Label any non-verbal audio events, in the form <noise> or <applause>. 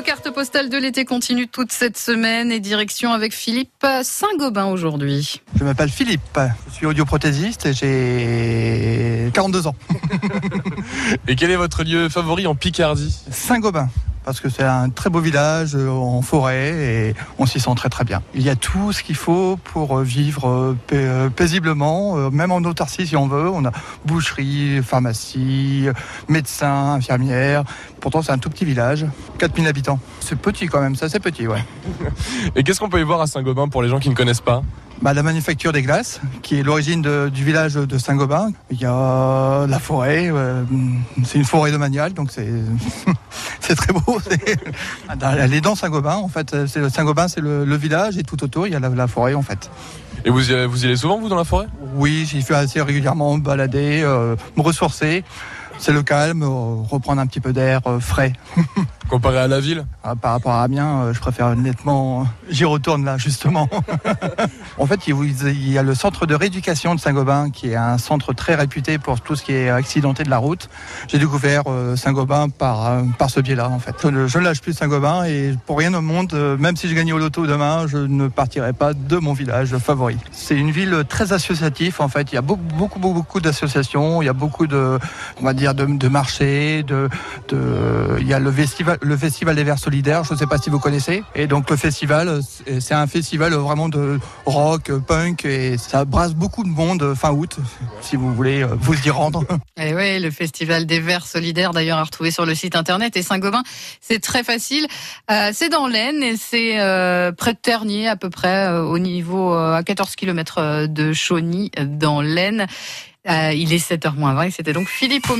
Nos cartes postales de l'été continuent toute cette semaine et direction avec Philippe Saint-Gobain aujourd'hui. Je m'appelle Philippe, je suis audioprothésiste et j'ai 42 ans. <laughs> Et quel est votre lieu favori en Picardie? Saint-Gobain, parce que c'est un très beau village euh, en forêt et on s'y sent très très bien. Il y a tout ce qu'il faut pour euh, vivre euh, pa- paisiblement, même en autarcie si on veut. On a boucherie, pharmacie, médecin, infirmière. Pourtant c'est un tout petit village, 4000 habitants. C'est petit quand même, ça c'est petit, ouais. <laughs> Et qu'est-ce qu'on peut y voir à Saint-Gobain pour les gens qui ne connaissent pas? Bah, la manufacture des glaces, qui est l'origine du village de Saint-Gobain. Il y a la forêt, euh, c'est une forêt domaniale, donc c'est <laughs> c'est très beau. <laughs> est dans Saint-Gobain, en fait. C'est- Saint-Gobain, c'est le, le village, et tout autour, il y a la, la forêt, en fait. Et vous y, allez- vous y allez souvent, vous, dans la forêt? Oui, j'y fais assez régulièrement me balader, euh, me ressourcer. C'est le calme, euh, reprendre un petit peu d'air euh, frais. <laughs> Comparé à la ville Ah, Par rapport à Amiens, euh, je préfère nettement. J'y retourne là, justement. <laughs> en fait, il y a- le centre de rééducation de Saint-Gobain, qui est un centre très réputé pour tout ce qui est accidenté de la route. J'ai découvert euh, Saint-Gobain par, euh, par ce biais-là, en fait. Je ne, lâche plus Saint-Gobain et pour rien au monde, euh, même si je gagnais au loto demain, je ne partirai pas de mon village favori. C'est une ville très associative, en fait. Il y a beaucoup, beaucoup, beaucoup, beaucoup d'associations. Il y a beaucoup de, on va dire, de, de marchés, de, de, il y a le festival, le festival des Verts Solidaires. Je ne sais pas si vous connaissez. Et donc le festival, c'est un festival vraiment de rock, punk, et ça brasse beaucoup de monde fin août, si vous voulez euh, vous y rendre. <laughs> Et oui, le festival des Verts solidaires, d'ailleurs, à retrouver sur le site internet. Et Saint-Gobain, c'est très facile. Euh, c'est dans l'Aisne et c'est euh, près de Ternier, à peu près, au niveau à 14 km de Chauny, dans l'Aisne. Il est 7h20 et c'était donc Philippe